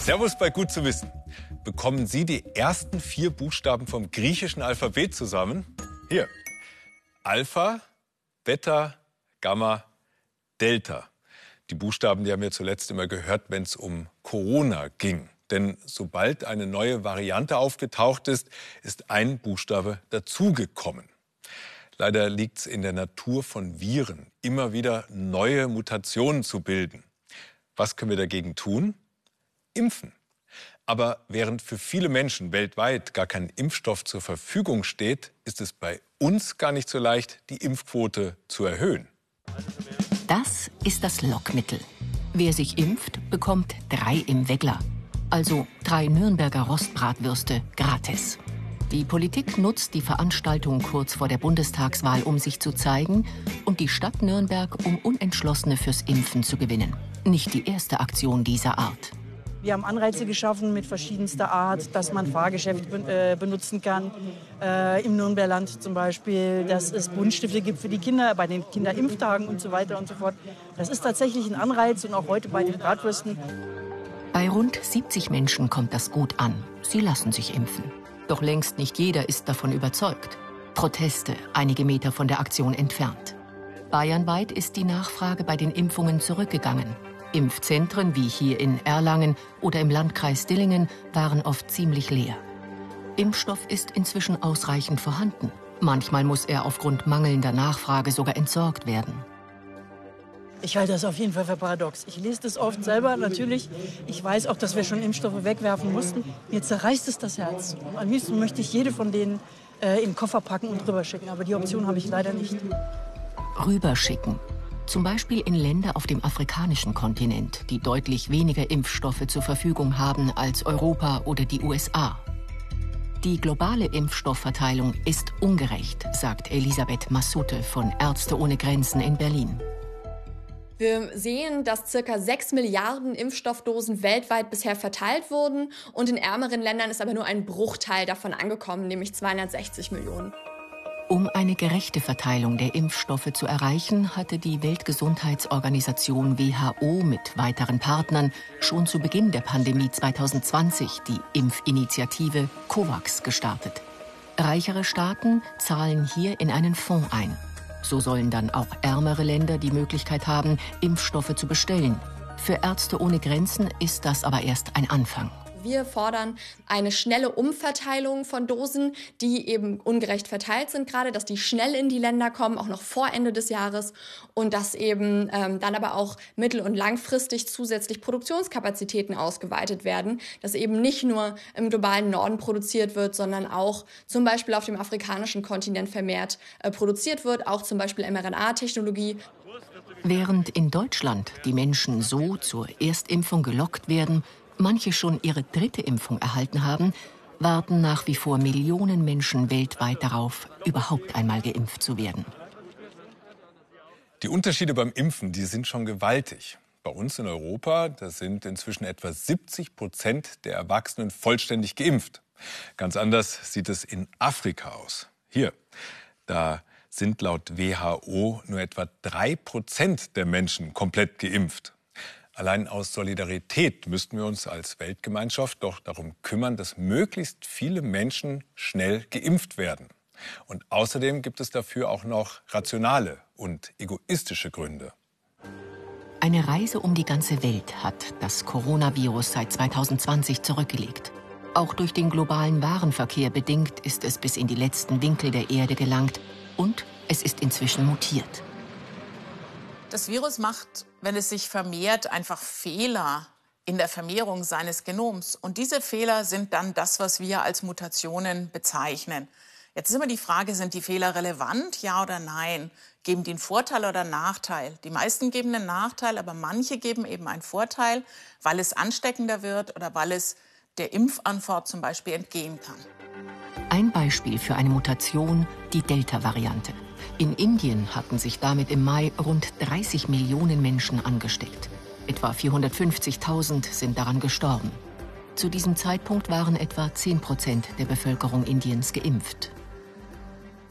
Servus bei Gut zu wissen. Bekommen Sie die ersten vier Buchstaben vom griechischen Alphabet zusammen? Hier. Alpha, Beta, Gamma, Delta. Die Buchstaben, die haben wir zuletzt immer gehört, wenn es um Corona ging. Denn sobald eine neue Variante aufgetaucht ist, ist ein Buchstabe dazugekommen. Leider liegt es in der Natur von Viren, immer wieder neue Mutationen zu bilden. Was können wir dagegen tun? Impfen. Aber während für viele Menschen weltweit gar kein Impfstoff zur Verfügung steht, ist es bei uns gar nicht so leicht, die Impfquote zu erhöhen. Das ist das Lockmittel. Wer sich impft, bekommt drei im Weggler. Also drei Nürnberger Rostbratwürste gratis. Die Politik nutzt die Veranstaltung kurz vor der Bundestagswahl, um sich zu zeigen und die Stadt Nürnberg, um Unentschlossene fürs Impfen zu gewinnen. Nicht die erste Aktion dieser Art. Wir haben Anreize geschaffen mit verschiedenster Art, dass man Fahrgeschäft äh, benutzen kann. Äh, Im Nürnberland zum Beispiel, dass es Buntstifte gibt für die Kinder bei den Kinderimpftagen und so weiter und so fort. Das ist tatsächlich ein Anreiz und auch heute bei den Bratwürsten. Bei rund 70 Menschen kommt das gut an. Sie lassen sich impfen. Doch längst nicht jeder ist davon überzeugt. Proteste einige Meter von der Aktion entfernt. Bayernweit ist die Nachfrage bei den Impfungen zurückgegangen. Impfzentren wie hier in Erlangen oder im Landkreis Dillingen waren oft ziemlich leer. Impfstoff ist inzwischen ausreichend vorhanden. Manchmal muss er aufgrund mangelnder Nachfrage sogar entsorgt werden. Ich halte das auf jeden Fall für paradox. Ich lese das oft selber, natürlich. Ich weiß auch, dass wir schon Impfstoffe wegwerfen mussten. Mir zerreißt es das Herz. Am liebsten möchte ich jede von denen äh, in den Koffer packen und rüberschicken. Aber die Option habe ich leider nicht. Rüberschicken. Zum Beispiel in Länder auf dem afrikanischen Kontinent, die deutlich weniger Impfstoffe zur Verfügung haben als Europa oder die USA. Die globale Impfstoffverteilung ist ungerecht, sagt Elisabeth Massute von Ärzte ohne Grenzen in Berlin. Wir sehen, dass circa 6 Milliarden Impfstoffdosen weltweit bisher verteilt wurden und in ärmeren Ländern ist aber nur ein Bruchteil davon angekommen, nämlich 260 Millionen. Um eine gerechte Verteilung der Impfstoffe zu erreichen, hatte die Weltgesundheitsorganisation WHO mit weiteren Partnern schon zu Beginn der Pandemie 2020 die Impfinitiative COVAX gestartet. Reichere Staaten zahlen hier in einen Fonds ein. So sollen dann auch ärmere Länder die Möglichkeit haben, Impfstoffe zu bestellen. Für Ärzte ohne Grenzen ist das aber erst ein Anfang. Wir fordern eine schnelle Umverteilung von Dosen, die eben ungerecht verteilt sind gerade, dass die schnell in die Länder kommen, auch noch vor Ende des Jahres und dass eben ähm, dann aber auch mittel- und langfristig zusätzlich Produktionskapazitäten ausgeweitet werden, dass eben nicht nur im globalen Norden produziert wird, sondern auch zum Beispiel auf dem afrikanischen Kontinent vermehrt äh, produziert wird, auch zum Beispiel mRNA-Technologie. Während in Deutschland die Menschen so zur Erstimpfung gelockt werden, manche schon ihre dritte Impfung erhalten haben, warten nach wie vor Millionen Menschen weltweit darauf, überhaupt einmal geimpft zu werden. Die Unterschiede beim Impfen, die sind schon gewaltig. Bei uns in Europa, da sind inzwischen etwa 70 Prozent der Erwachsenen vollständig geimpft. Ganz anders sieht es in Afrika aus. Hier, da sind laut WHO nur etwa drei Prozent der Menschen komplett geimpft. Allein aus Solidarität müssten wir uns als Weltgemeinschaft doch darum kümmern, dass möglichst viele Menschen schnell geimpft werden. Und außerdem gibt es dafür auch noch rationale und egoistische Gründe. Eine Reise um die ganze Welt hat das Coronavirus seit 2020 zurückgelegt. Auch durch den globalen Warenverkehr bedingt ist es bis in die letzten Winkel der Erde gelangt und es ist inzwischen mutiert. Das Virus macht, wenn es sich vermehrt, einfach Fehler in der Vermehrung seines Genoms. Und diese Fehler sind dann das, was wir als Mutationen bezeichnen. Jetzt ist immer die Frage, sind die Fehler relevant, ja oder nein? Geben die einen Vorteil oder einen Nachteil? Die meisten geben einen Nachteil, aber manche geben eben einen Vorteil, weil es ansteckender wird oder weil es der Impfantwort zum Beispiel entgehen kann. Ein Beispiel für eine Mutation, die Delta-Variante. In Indien hatten sich damit im Mai rund 30 Millionen Menschen angesteckt. Etwa 450.000 sind daran gestorben. Zu diesem Zeitpunkt waren etwa 10 Prozent der Bevölkerung Indiens geimpft.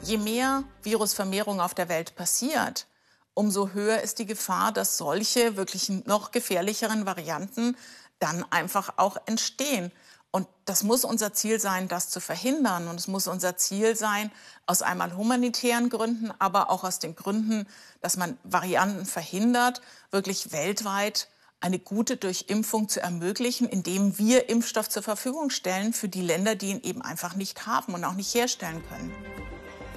Je mehr Virusvermehrung auf der Welt passiert, umso höher ist die Gefahr, dass solche wirklich noch gefährlicheren Varianten dann einfach auch entstehen. Und das muss unser Ziel sein, das zu verhindern. Und es muss unser Ziel sein, aus einmal humanitären Gründen, aber auch aus den Gründen, dass man Varianten verhindert, wirklich weltweit eine gute Durchimpfung zu ermöglichen, indem wir Impfstoff zur Verfügung stellen für die Länder, die ihn eben einfach nicht haben und auch nicht herstellen können.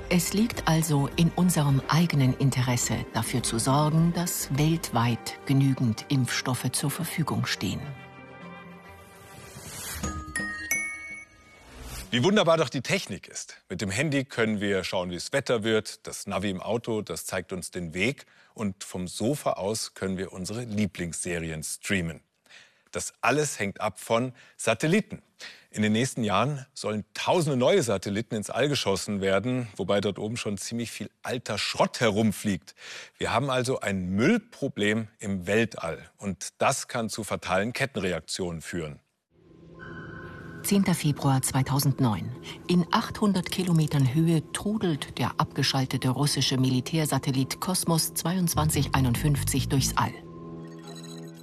Es liegt also in unserem eigenen Interesse, dafür zu sorgen, dass weltweit genügend Impfstoffe zur Verfügung stehen. Wie wunderbar doch die Technik ist. Mit dem Handy können wir schauen, wie es Wetter wird. Das Navi im Auto, das zeigt uns den Weg. Und vom Sofa aus können wir unsere Lieblingsserien streamen. Das alles hängt ab von Satelliten. In den nächsten Jahren sollen tausende neue Satelliten ins All geschossen werden, wobei dort oben schon ziemlich viel alter Schrott herumfliegt. Wir haben also ein Müllproblem im Weltall. Und das kann zu fatalen Kettenreaktionen führen. 10. Februar 2009. In 800 Kilometern Höhe trudelt der abgeschaltete russische Militärsatellit Kosmos 2251 durchs All.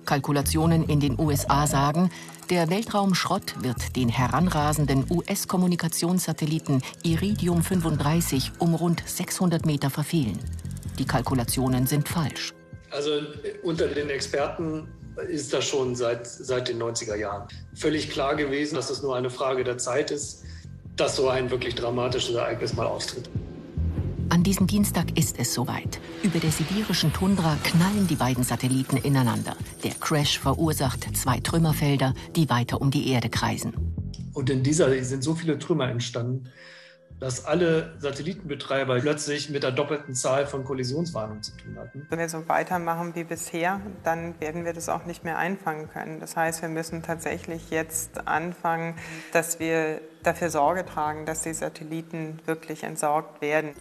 Kalkulationen in den USA sagen, der Weltraumschrott wird den heranrasenden US-Kommunikationssatelliten Iridium 35 um rund 600 Meter verfehlen. Die Kalkulationen sind falsch. Also unter den Experten ist das schon seit, seit den 90er Jahren völlig klar gewesen, dass es nur eine Frage der Zeit ist, dass so ein wirklich dramatisches Ereignis mal auftritt. An diesem Dienstag ist es soweit. Über der sibirischen Tundra knallen die beiden Satelliten ineinander. Der Crash verursacht zwei Trümmerfelder, die weiter um die Erde kreisen. Und in dieser sind so viele Trümmer entstanden, dass alle Satellitenbetreiber plötzlich mit der doppelten Zahl von Kollisionswarnungen zu tun hatten. Wenn wir so weitermachen wie bisher, dann werden wir das auch nicht mehr einfangen können. Das heißt, wir müssen tatsächlich jetzt anfangen, dass wir dafür Sorge tragen, dass die Satelliten wirklich entsorgt werden.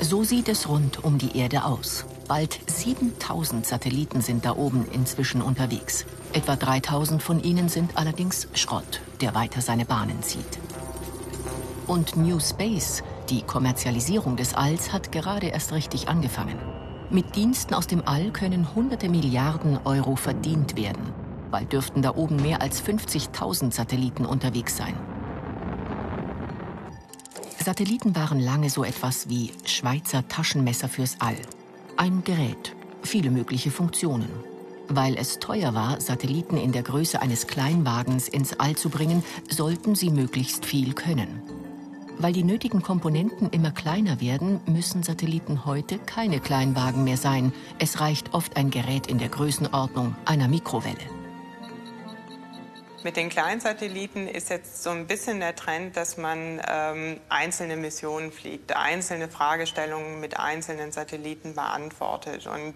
So sieht es rund um die Erde aus. Bald 7000 Satelliten sind da oben inzwischen unterwegs. Etwa 3000 von ihnen sind allerdings Schrott, der weiter seine Bahnen zieht. Und New Space, die Kommerzialisierung des Alls, hat gerade erst richtig angefangen. Mit Diensten aus dem All können hunderte Milliarden Euro verdient werden. Bald dürften da oben mehr als 50.000 Satelliten unterwegs sein. Satelliten waren lange so etwas wie Schweizer Taschenmesser fürs All. Ein Gerät, viele mögliche Funktionen. Weil es teuer war, Satelliten in der Größe eines Kleinwagens ins All zu bringen, sollten sie möglichst viel können. Weil die nötigen Komponenten immer kleiner werden, müssen Satelliten heute keine Kleinwagen mehr sein. Es reicht oft ein Gerät in der Größenordnung einer Mikrowelle. Mit den Kleinsatelliten ist jetzt so ein bisschen der Trend, dass man ähm, einzelne Missionen fliegt, einzelne Fragestellungen mit einzelnen Satelliten beantwortet. Und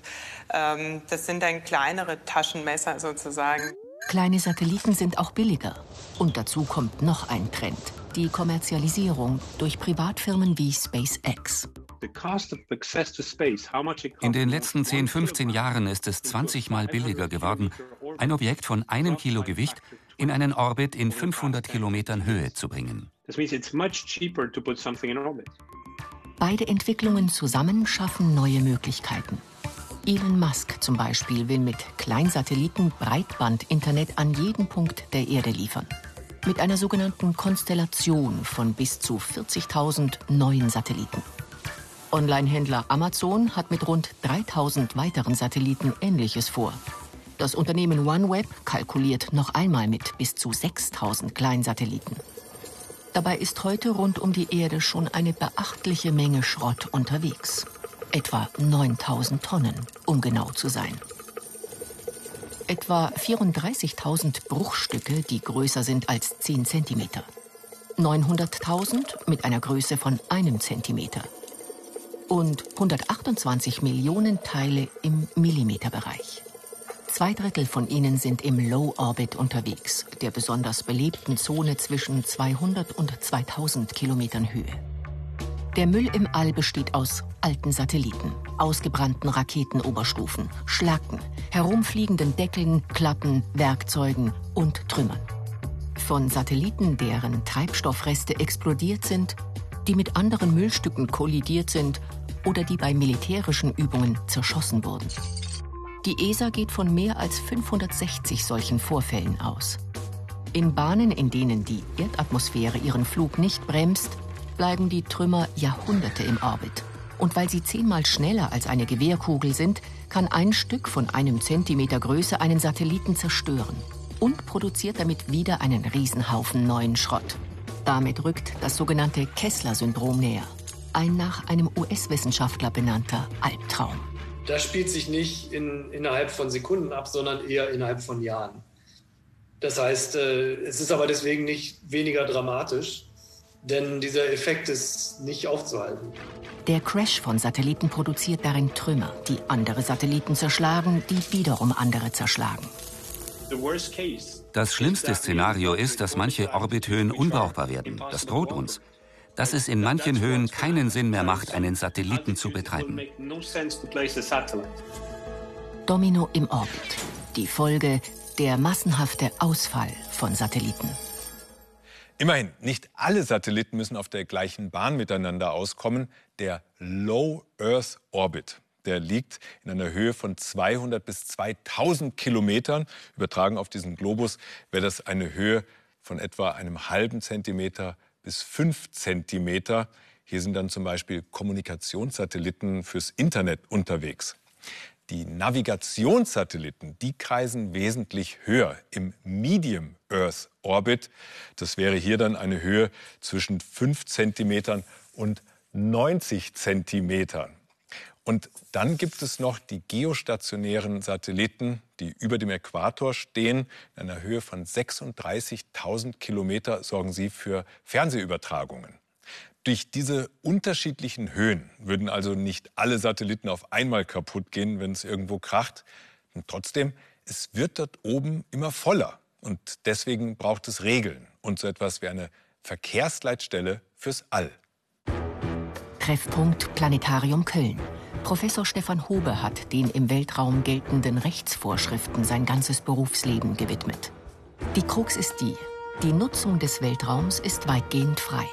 ähm, das sind dann kleinere Taschenmesser sozusagen. Kleine Satelliten sind auch billiger. Und dazu kommt noch ein Trend die Kommerzialisierung durch Privatfirmen wie SpaceX. In den letzten 10, 15 Jahren ist es 20 Mal billiger geworden, ein Objekt von einem Kilo Gewicht in einen Orbit in 500 Kilometern Höhe zu bringen. Beide Entwicklungen zusammen schaffen neue Möglichkeiten. Elon Musk zum Beispiel will mit Kleinsatelliten Breitband-Internet an jeden Punkt der Erde liefern mit einer sogenannten Konstellation von bis zu 40.000 neuen Satelliten. Online-Händler Amazon hat mit rund 3000 weiteren Satelliten Ähnliches vor. Das Unternehmen OneWeb kalkuliert noch einmal mit bis zu 6000 Kleinsatelliten. Dabei ist heute rund um die Erde schon eine beachtliche Menge Schrott unterwegs. Etwa 9000 Tonnen, um genau zu sein etwa 34.000 Bruchstücke, die größer sind als 10 cm. 900.000 mit einer Größe von einem Zentimeter. Und 128 Millionen Teile im Millimeterbereich. Zwei Drittel von ihnen sind im Low Orbit unterwegs, der besonders belebten Zone zwischen 200 und 2000 Kilometern Höhe. Der Müll im All besteht aus alten Satelliten, ausgebrannten Raketenoberstufen, Schlacken, herumfliegenden Deckeln, Klappen, Werkzeugen und Trümmern. Von Satelliten, deren Treibstoffreste explodiert sind, die mit anderen Müllstücken kollidiert sind oder die bei militärischen Übungen zerschossen wurden. Die ESA geht von mehr als 560 solchen Vorfällen aus. In Bahnen, in denen die Erdatmosphäre ihren Flug nicht bremst, bleiben die Trümmer Jahrhunderte im Orbit. Und weil sie zehnmal schneller als eine Gewehrkugel sind, kann ein Stück von einem Zentimeter Größe einen Satelliten zerstören und produziert damit wieder einen Riesenhaufen neuen Schrott. Damit rückt das sogenannte Kessler-Syndrom näher. Ein nach einem US-Wissenschaftler benannter Albtraum. Das spielt sich nicht in, innerhalb von Sekunden ab, sondern eher innerhalb von Jahren. Das heißt, äh, es ist aber deswegen nicht weniger dramatisch, denn dieser Effekt ist nicht aufzuhalten. Der Crash von Satelliten produziert darin Trümmer, die andere Satelliten zerschlagen, die wiederum andere zerschlagen. Das schlimmste Szenario ist, dass manche Orbithöhen unbrauchbar werden. Das droht uns. Dass es in manchen Höhen keinen Sinn mehr macht, einen Satelliten zu betreiben. Domino im Orbit. Die Folge der massenhafte Ausfall von Satelliten. Immerhin, nicht alle Satelliten müssen auf der gleichen Bahn miteinander auskommen. Der Low Earth Orbit, der liegt in einer Höhe von 200 bis 2000 Kilometern. Übertragen auf diesen Globus wäre das eine Höhe von etwa einem halben Zentimeter bis fünf Zentimeter. Hier sind dann zum Beispiel Kommunikationssatelliten fürs Internet unterwegs. Die Navigationssatelliten, die kreisen wesentlich höher im Medium Earth Orbit. Das wäre hier dann eine Höhe zwischen 5 Zentimetern und 90 Zentimetern. Und dann gibt es noch die geostationären Satelliten, die über dem Äquator stehen. In einer Höhe von 36.000 Kilometer sorgen sie für Fernsehübertragungen. Durch diese unterschiedlichen Höhen würden also nicht alle Satelliten auf einmal kaputt gehen, wenn es irgendwo kracht. Und trotzdem, es wird dort oben immer voller. Und deswegen braucht es Regeln und so etwas wie eine Verkehrsleitstelle fürs All. Treffpunkt Planetarium Köln. Professor Stefan Hobe hat den im Weltraum geltenden Rechtsvorschriften sein ganzes Berufsleben gewidmet. Die Krux ist die, die Nutzung des Weltraums ist weitgehend frei.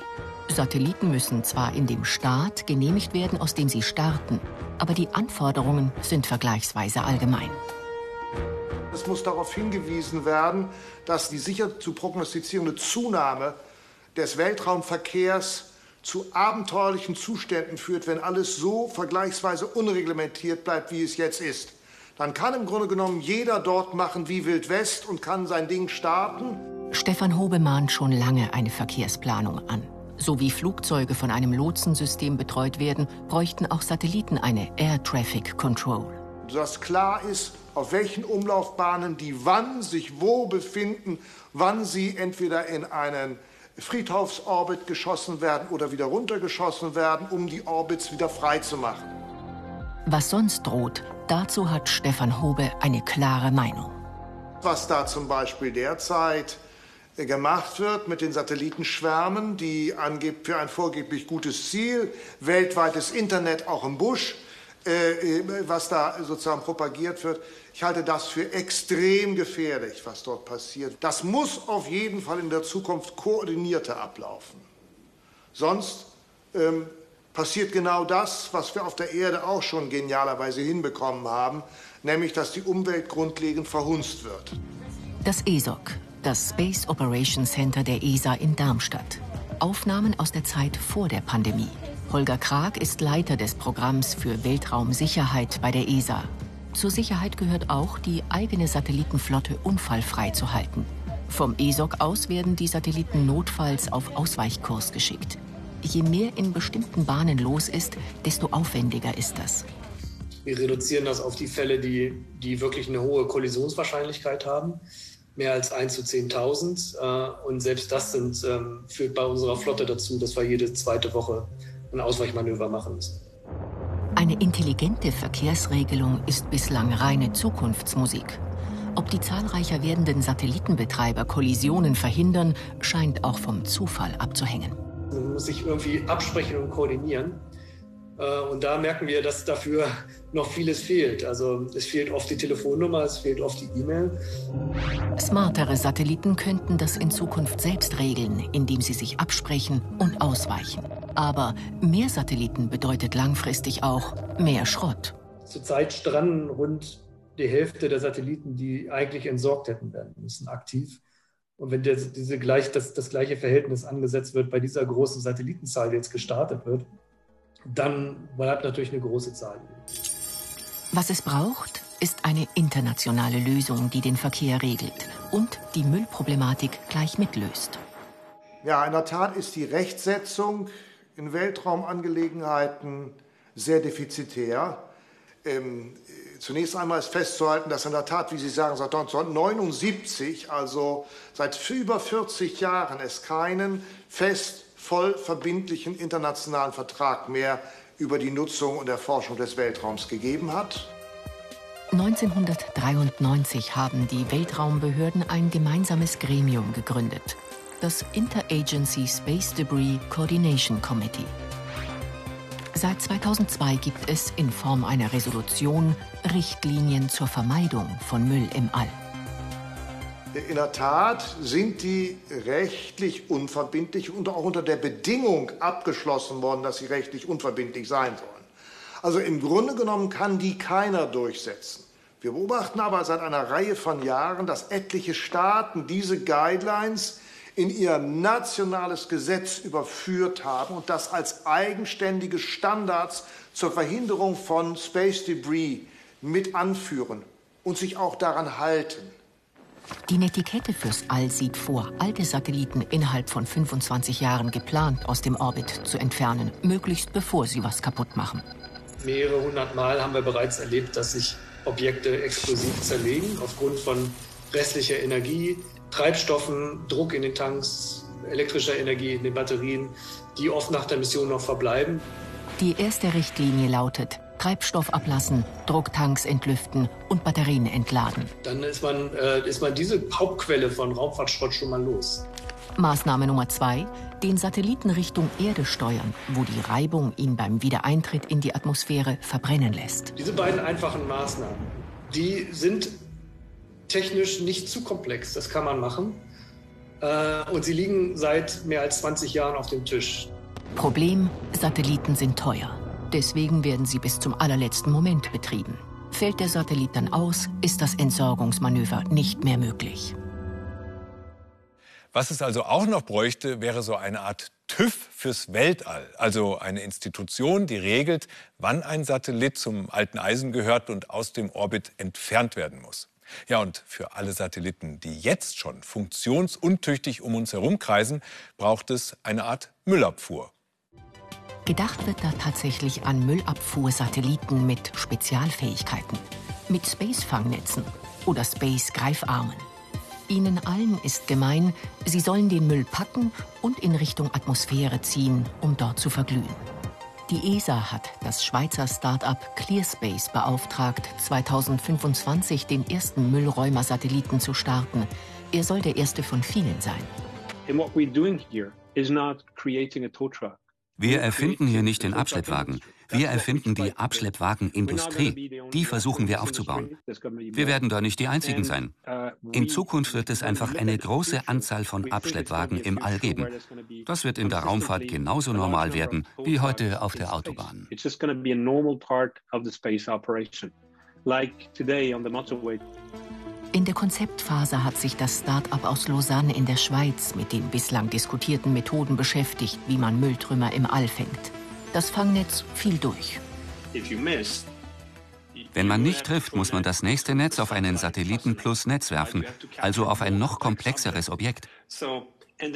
Satelliten müssen zwar in dem Staat genehmigt werden, aus dem sie starten, aber die Anforderungen sind vergleichsweise allgemein. Es muss darauf hingewiesen werden, dass die sicher zu prognostizierende Zunahme des Weltraumverkehrs zu abenteuerlichen Zuständen führt, wenn alles so vergleichsweise unreglementiert bleibt, wie es jetzt ist. Dann kann im Grunde genommen jeder dort machen wie Wild West und kann sein Ding starten. Stefan Hobe mahnt schon lange eine Verkehrsplanung an. So wie Flugzeuge von einem Lotsensystem betreut werden, bräuchten auch Satelliten eine Air Traffic Control. Dass klar ist, auf welchen Umlaufbahnen die wann sich wo befinden, wann sie entweder in einen Friedhofsorbit geschossen werden oder wieder runtergeschossen werden, um die Orbits wieder frei zu machen. Was sonst droht, dazu hat Stefan Hobe eine klare Meinung. Was da zum Beispiel derzeit gemacht wird mit den Satellitenschwärmen, die für ein vorgeblich gutes Ziel, weltweites Internet auch im Busch, äh, äh, was da sozusagen propagiert wird. Ich halte das für extrem gefährlich, was dort passiert. Das muss auf jeden Fall in der Zukunft koordinierter ablaufen. Sonst ähm, passiert genau das, was wir auf der Erde auch schon genialerweise hinbekommen haben, nämlich dass die Umwelt grundlegend verhunzt wird. Das ESOC, das Space Operations Center der ESA in Darmstadt. Aufnahmen aus der Zeit vor der Pandemie. Holger Krag ist Leiter des Programms für Weltraumsicherheit bei der ESA. Zur Sicherheit gehört auch, die eigene Satellitenflotte unfallfrei zu halten. Vom ESOC aus werden die Satelliten notfalls auf Ausweichkurs geschickt. Je mehr in bestimmten Bahnen los ist, desto aufwendiger ist das. Wir reduzieren das auf die Fälle, die, die wirklich eine hohe Kollisionswahrscheinlichkeit haben mehr als 1 zu 10.000. Äh, und selbst das sind, ähm, führt bei unserer Flotte dazu, dass wir jede zweite Woche ein Ausweichmanöver machen müssen. Eine intelligente Verkehrsregelung ist bislang reine Zukunftsmusik. Ob die zahlreicher werdenden Satellitenbetreiber Kollisionen verhindern, scheint auch vom Zufall abzuhängen. Man muss sich irgendwie absprechen und koordinieren. Äh, und da merken wir, dass dafür noch vieles fehlt. Also es fehlt oft die Telefonnummer, es fehlt oft die E-Mail. Smartere Satelliten könnten das in Zukunft selbst regeln, indem sie sich absprechen und ausweichen. Aber mehr Satelliten bedeutet langfristig auch mehr Schrott. Zurzeit stranden rund die Hälfte der Satelliten, die eigentlich entsorgt hätten werden müssen, aktiv. Und wenn der, diese gleich, das, das gleiche Verhältnis angesetzt wird bei dieser großen Satellitenzahl, die jetzt gestartet wird, dann bleibt natürlich eine große Zahl. Was es braucht, ist eine internationale Lösung, die den Verkehr regelt und die Müllproblematik gleich mitlöst. Ja, in der Tat ist die Rechtsetzung in Weltraumangelegenheiten sehr defizitär. Ähm, zunächst einmal ist festzuhalten, dass in der Tat, wie Sie sagen, seit 1979, also seit über 40 Jahren, es keinen fest voll verbindlichen internationalen Vertrag mehr über die Nutzung und Erforschung des Weltraums gegeben hat. 1993 haben die Weltraumbehörden ein gemeinsames Gremium gegründet, das Interagency Space Debris Coordination Committee. Seit 2002 gibt es in Form einer Resolution Richtlinien zur Vermeidung von Müll im All. In der Tat sind die rechtlich unverbindlich und auch unter der Bedingung abgeschlossen worden, dass sie rechtlich unverbindlich sein sollen. Also im Grunde genommen kann die keiner durchsetzen. Wir beobachten aber seit einer Reihe von Jahren, dass etliche Staaten diese Guidelines in ihr nationales Gesetz überführt haben und das als eigenständige Standards zur Verhinderung von Space Debris mit anführen und sich auch daran halten. Die Netiquette fürs All sieht vor, alte Satelliten innerhalb von 25 Jahren geplant aus dem Orbit zu entfernen, möglichst bevor sie was kaputt machen. Mehrere hundert Mal haben wir bereits erlebt, dass sich Objekte explosiv zerlegen aufgrund von restlicher Energie, Treibstoffen, Druck in den Tanks, elektrischer Energie in den Batterien, die oft nach der Mission noch verbleiben. Die erste Richtlinie lautet, Treibstoff ablassen, Drucktanks entlüften und Batterien entladen. Dann ist man, äh, ist man diese Hauptquelle von Raumfahrtschrott schon mal los. Maßnahme Nummer zwei, den Satelliten Richtung Erde steuern, wo die Reibung ihn beim Wiedereintritt in die Atmosphäre verbrennen lässt. Diese beiden einfachen Maßnahmen, die sind technisch nicht zu komplex. Das kann man machen. Äh, und sie liegen seit mehr als 20 Jahren auf dem Tisch. Problem, Satelliten sind teuer. Deswegen werden sie bis zum allerletzten Moment betrieben. Fällt der Satellit dann aus, ist das Entsorgungsmanöver nicht mehr möglich. Was es also auch noch bräuchte, wäre so eine Art TÜV fürs Weltall, also eine Institution, die regelt, wann ein Satellit zum alten Eisen gehört und aus dem Orbit entfernt werden muss. Ja, und für alle Satelliten, die jetzt schon funktionsuntüchtig um uns herumkreisen, braucht es eine Art Müllabfuhr. Gedacht wird da tatsächlich an Müllabfuhrsatelliten mit Spezialfähigkeiten, mit Space-Fangnetzen oder Space-Greifarmen. Ihnen allen ist gemein, sie sollen den Müll packen und in Richtung Atmosphäre ziehen, um dort zu verglühen. Die ESA hat das Schweizer Start-up ClearSpace beauftragt, 2025 den ersten Müllräumer-Satelliten zu starten. Er soll der erste von vielen sein. And what we're doing here is not creating a tow truck. Wir erfinden hier nicht den Abschleppwagen. Wir erfinden die Abschleppwagenindustrie. Die versuchen wir aufzubauen. Wir werden da nicht die Einzigen sein. In Zukunft wird es einfach eine große Anzahl von Abschleppwagen im All geben. Das wird in der Raumfahrt genauso normal werden wie heute auf der Autobahn. Like today on the motorway. In der Konzeptphase hat sich das Start-up aus Lausanne in der Schweiz mit den bislang diskutierten Methoden beschäftigt, wie man Mülltrümmer im All fängt. Das Fangnetz fiel durch. Wenn man nicht trifft, muss man das nächste Netz auf einen Satelliten plus Netz werfen, also auf ein noch komplexeres Objekt.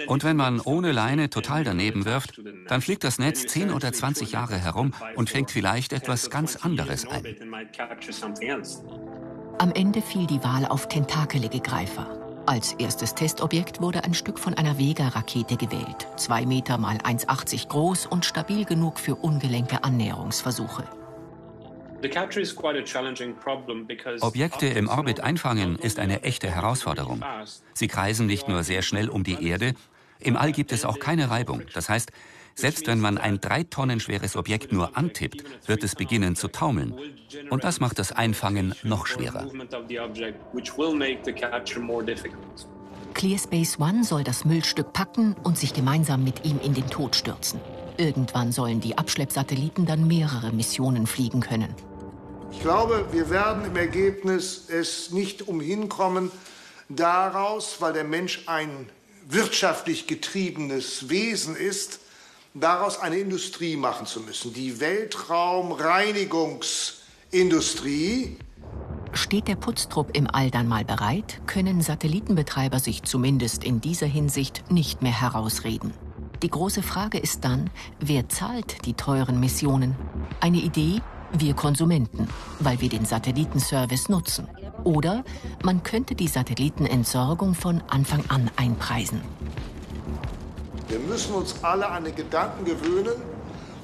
Und wenn man ohne Leine total daneben wirft, dann fliegt das Netz 10 oder 20 Jahre herum und fängt vielleicht etwas ganz anderes ein. Am Ende fiel die Wahl auf tentakelige Greifer. Als erstes Testobjekt wurde ein Stück von einer Vega-Rakete gewählt. Zwei Meter mal 1,80 groß und stabil genug für ungelenke Annäherungsversuche. Objekte im Orbit einfangen ist eine echte Herausforderung. Sie kreisen nicht nur sehr schnell um die Erde, im All gibt es auch keine Reibung. Das heißt, selbst wenn man ein drei Tonnen schweres Objekt nur antippt, wird es beginnen zu taumeln. Und das macht das Einfangen noch schwerer. ClearSpace One soll das Müllstück packen und sich gemeinsam mit ihm in den Tod stürzen. Irgendwann sollen die Abschleppsatelliten dann mehrere Missionen fliegen können. Ich glaube, wir werden im Ergebnis es nicht umhin kommen, daraus, weil der Mensch ein wirtschaftlich getriebenes Wesen ist, daraus eine Industrie machen zu müssen. Die Weltraumreinigungsindustrie. Steht der Putztrupp im All dann mal bereit, können Satellitenbetreiber sich zumindest in dieser Hinsicht nicht mehr herausreden. Die große Frage ist dann, wer zahlt die teuren Missionen? Eine Idee? Wir Konsumenten, weil wir den Satellitenservice nutzen. Oder man könnte die Satellitenentsorgung von Anfang an einpreisen. Wir müssen uns alle an den Gedanken gewöhnen,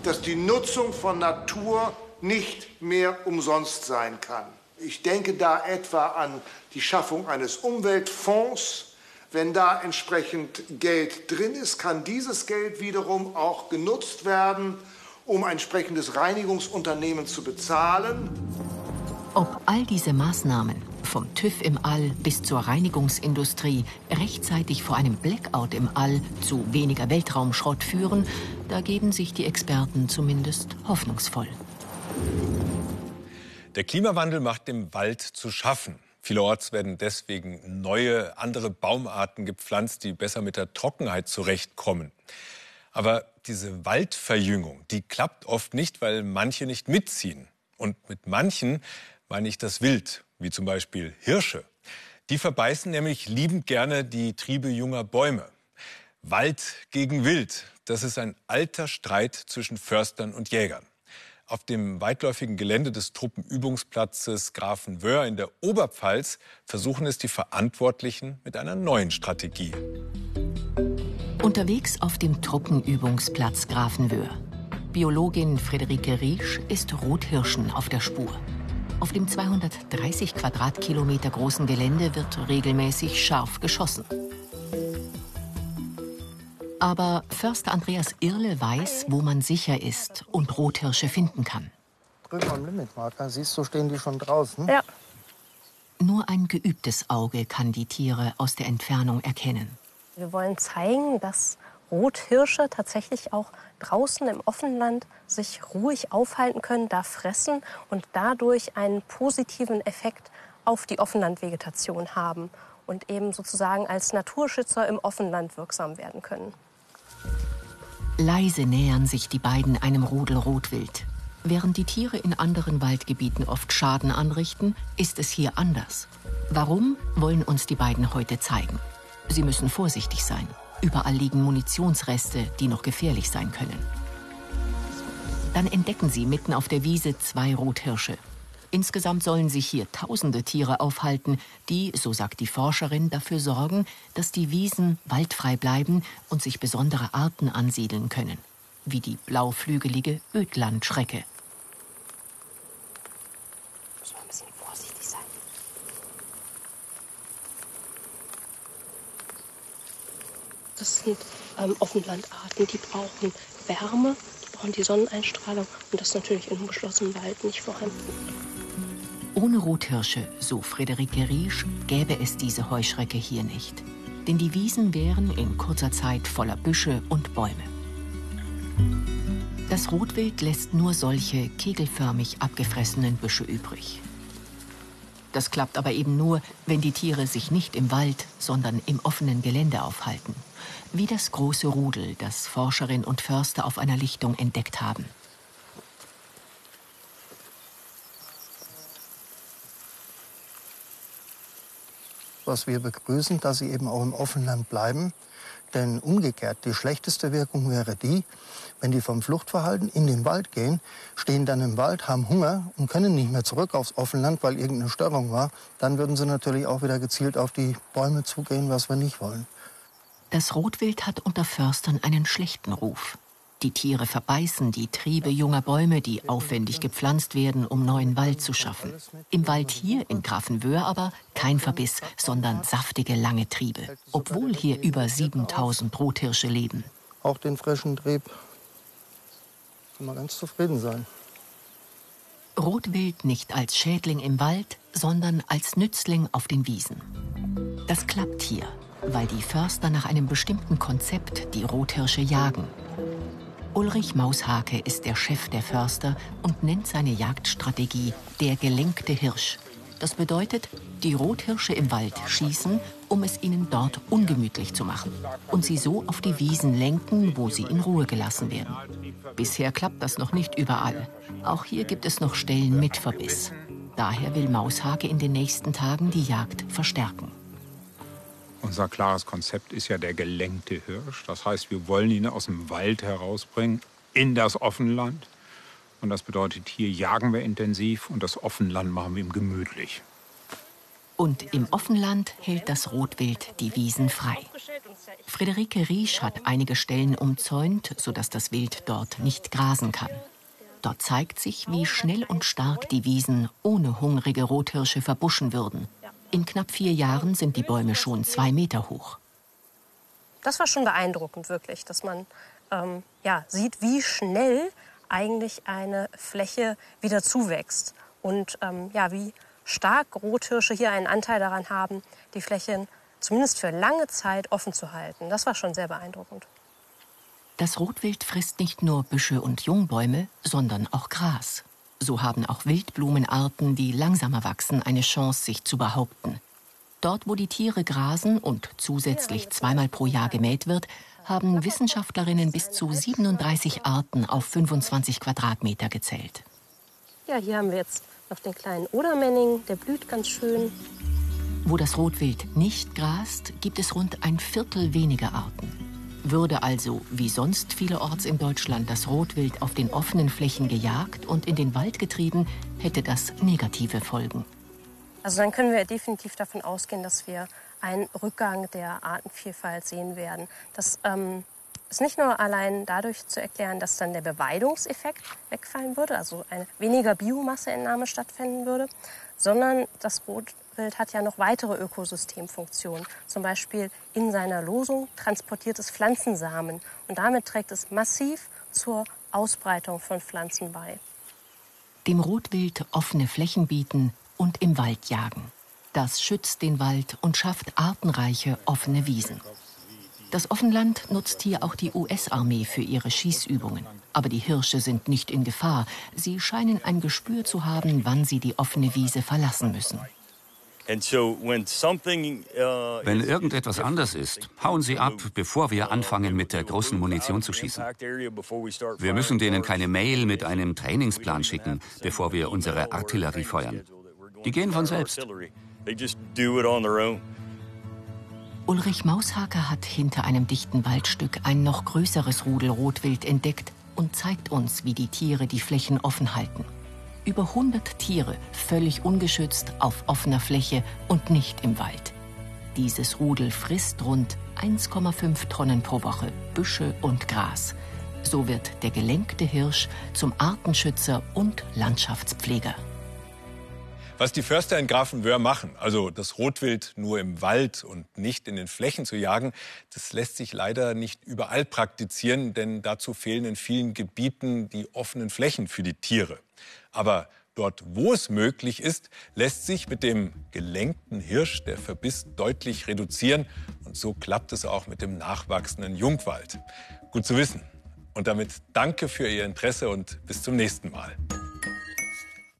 dass die Nutzung von Natur nicht mehr umsonst sein kann. Ich denke da etwa an die Schaffung eines Umweltfonds. Wenn da entsprechend Geld drin ist, kann dieses Geld wiederum auch genutzt werden, um ein entsprechendes Reinigungsunternehmen zu bezahlen. Ob all diese Maßnahmen, vom TÜV im All bis zur Reinigungsindustrie, rechtzeitig vor einem Blackout im All zu weniger Weltraumschrott führen, da geben sich die Experten zumindest hoffnungsvoll. Der Klimawandel macht dem Wald zu schaffen. Vielerorts werden deswegen neue, andere Baumarten gepflanzt, die besser mit der Trockenheit zurechtkommen. Aber diese Waldverjüngung, die klappt oft nicht, weil manche nicht mitziehen. Und mit manchen meine ich das Wild, wie zum Beispiel Hirsche. Die verbeißen nämlich liebend gerne die Triebe junger Bäume. Wald gegen Wild, das ist ein alter Streit zwischen Förstern und Jägern. Auf dem weitläufigen Gelände des Truppenübungsplatzes Grafenwöhr in der Oberpfalz versuchen es die Verantwortlichen mit einer neuen Strategie. Unterwegs auf dem Truppenübungsplatz Grafenwöhr. Biologin Friederike Riesch ist Rothirschen auf der Spur. Auf dem 230 Quadratkilometer großen Gelände wird regelmäßig scharf geschossen. Aber Förster Andreas Irle weiß, wo man sicher ist und Rothirsche finden kann. Drüben am Limitmarker, siehst du, stehen die schon draußen? Ja. Nur ein geübtes Auge kann die Tiere aus der Entfernung erkennen. Wir wollen zeigen, dass Rothirsche tatsächlich auch draußen im Offenland sich ruhig aufhalten können, da fressen und dadurch einen positiven Effekt auf die Offenlandvegetation haben und eben sozusagen als Naturschützer im Offenland wirksam werden können. Leise nähern sich die beiden einem Rudel Rotwild. Während die Tiere in anderen Waldgebieten oft Schaden anrichten, ist es hier anders. Warum wollen uns die beiden heute zeigen? Sie müssen vorsichtig sein. Überall liegen Munitionsreste, die noch gefährlich sein können. Dann entdecken sie mitten auf der Wiese zwei Rothirsche. Insgesamt sollen sich hier tausende Tiere aufhalten, die, so sagt die Forscherin, dafür sorgen, dass die Wiesen waldfrei bleiben und sich besondere Arten ansiedeln können, wie die blauflügelige Ödlandschrecke. Das sind ähm, Offenlandarten, die brauchen Wärme, die brauchen die Sonneneinstrahlung und das ist natürlich in einem geschlossenen Wald nicht vorhanden. Ohne Rothirsche, so Friederike Riesch, gäbe es diese Heuschrecke hier nicht. Denn die Wiesen wären in kurzer Zeit voller Büsche und Bäume. Das Rotwild lässt nur solche kegelförmig abgefressenen Büsche übrig. Das klappt aber eben nur, wenn die Tiere sich nicht im Wald, sondern im offenen Gelände aufhalten. Wie das große Rudel, das Forscherin und Förster auf einer Lichtung entdeckt haben. Was wir begrüßen, dass sie eben auch im Offenland bleiben. Denn umgekehrt, die schlechteste Wirkung wäre die, wenn die vom Fluchtverhalten in den Wald gehen, stehen dann im Wald, haben Hunger und können nicht mehr zurück aufs Offenland, weil irgendeine Störung war, dann würden sie natürlich auch wieder gezielt auf die Bäume zugehen, was wir nicht wollen. Das Rotwild hat unter Förstern einen schlechten Ruf. Die Tiere verbeißen die Triebe junger Bäume, die aufwendig gepflanzt werden, um neuen Wald zu schaffen. Im Wald hier in Grafenwöhr aber kein Verbiss, sondern saftige lange Triebe, obwohl hier über 7000 Rothirsche leben. Auch den frischen Trieb kann man ganz zufrieden sein. Rotwild nicht als Schädling im Wald, sondern als Nützling auf den Wiesen. Das klappt hier, weil die Förster nach einem bestimmten Konzept die Rothirsche jagen. Ulrich Maushake ist der Chef der Förster und nennt seine Jagdstrategie der gelenkte Hirsch. Das bedeutet, die Rothirsche im Wald schießen, um es ihnen dort ungemütlich zu machen und sie so auf die Wiesen lenken, wo sie in Ruhe gelassen werden. Bisher klappt das noch nicht überall. Auch hier gibt es noch Stellen mit Verbiss. Daher will Maushake in den nächsten Tagen die Jagd verstärken. Unser klares Konzept ist ja der gelenkte Hirsch. Das heißt, wir wollen ihn aus dem Wald herausbringen in das Offenland. Und das bedeutet, hier jagen wir intensiv und das Offenland machen wir ihm gemütlich. Und im Offenland hält das Rotwild die Wiesen frei. Friederike Riesch hat einige Stellen umzäunt, sodass das Wild dort nicht grasen kann. Dort zeigt sich, wie schnell und stark die Wiesen ohne hungrige Rothirsche verbuschen würden. In knapp vier Jahren sind die Bäume schon zwei Meter hoch. Das war schon beeindruckend, wirklich, dass man ähm, ja, sieht, wie schnell eigentlich eine Fläche wieder zuwächst. Und ähm, ja, wie stark Rothirsche hier einen Anteil daran haben, die Flächen zumindest für lange Zeit offen zu halten. Das war schon sehr beeindruckend. Das Rotwild frisst nicht nur Büsche und Jungbäume, sondern auch Gras. So haben auch Wildblumenarten, die langsamer wachsen, eine Chance, sich zu behaupten. Dort, wo die Tiere grasen und zusätzlich zweimal pro Jahr gemäht wird, haben Wissenschaftlerinnen bis zu 37 Arten auf 25 Quadratmeter gezählt. Ja, hier haben wir jetzt noch den kleinen Odermenning, der blüht ganz schön. Wo das Rotwild nicht grast, gibt es rund ein Viertel weniger Arten. Würde also, wie sonst vielerorts in Deutschland, das Rotwild auf den offenen Flächen gejagt und in den Wald getrieben, hätte das negative Folgen. Also dann können wir definitiv davon ausgehen, dass wir einen Rückgang der Artenvielfalt sehen werden. Das ähm, ist nicht nur allein dadurch zu erklären, dass dann der Beweidungseffekt wegfallen würde, also eine weniger Biomasseentnahme stattfinden würde, sondern das Rotwild hat ja noch weitere Ökosystemfunktionen. Zum Beispiel in seiner Losung transportiert es Pflanzensamen und damit trägt es massiv zur Ausbreitung von Pflanzen bei. Dem Rotwild offene Flächen bieten und im Wald jagen. Das schützt den Wald und schafft artenreiche offene Wiesen. Das Offenland nutzt hier auch die US-Armee für ihre Schießübungen. Aber die Hirsche sind nicht in Gefahr. Sie scheinen ein Gespür zu haben, wann sie die offene Wiese verlassen müssen. Uh, Wenn irgendetwas anders ist, hauen sie ab, bevor wir anfangen, mit der großen Munition zu schießen. Wir müssen denen keine Mail mit einem Trainingsplan schicken, bevor wir unsere Artillerie feuern. Die gehen von selbst. Ulrich Maushaker hat hinter einem dichten Waldstück ein noch größeres Rudel Rotwild entdeckt und zeigt uns, wie die Tiere die Flächen offen halten. Über 100 Tiere, völlig ungeschützt, auf offener Fläche und nicht im Wald. Dieses Rudel frisst rund 1,5 Tonnen pro Woche Büsche und Gras. So wird der gelenkte Hirsch zum Artenschützer und Landschaftspfleger. Was die Förster in Grafenwöhr machen, also das Rotwild nur im Wald und nicht in den Flächen zu jagen, das lässt sich leider nicht überall praktizieren, denn dazu fehlen in vielen Gebieten die offenen Flächen für die Tiere. Aber dort, wo es möglich ist, lässt sich mit dem gelenkten Hirsch der Verbiss deutlich reduzieren. Und so klappt es auch mit dem nachwachsenden Jungwald. Gut zu wissen. Und damit danke für Ihr Interesse und bis zum nächsten Mal.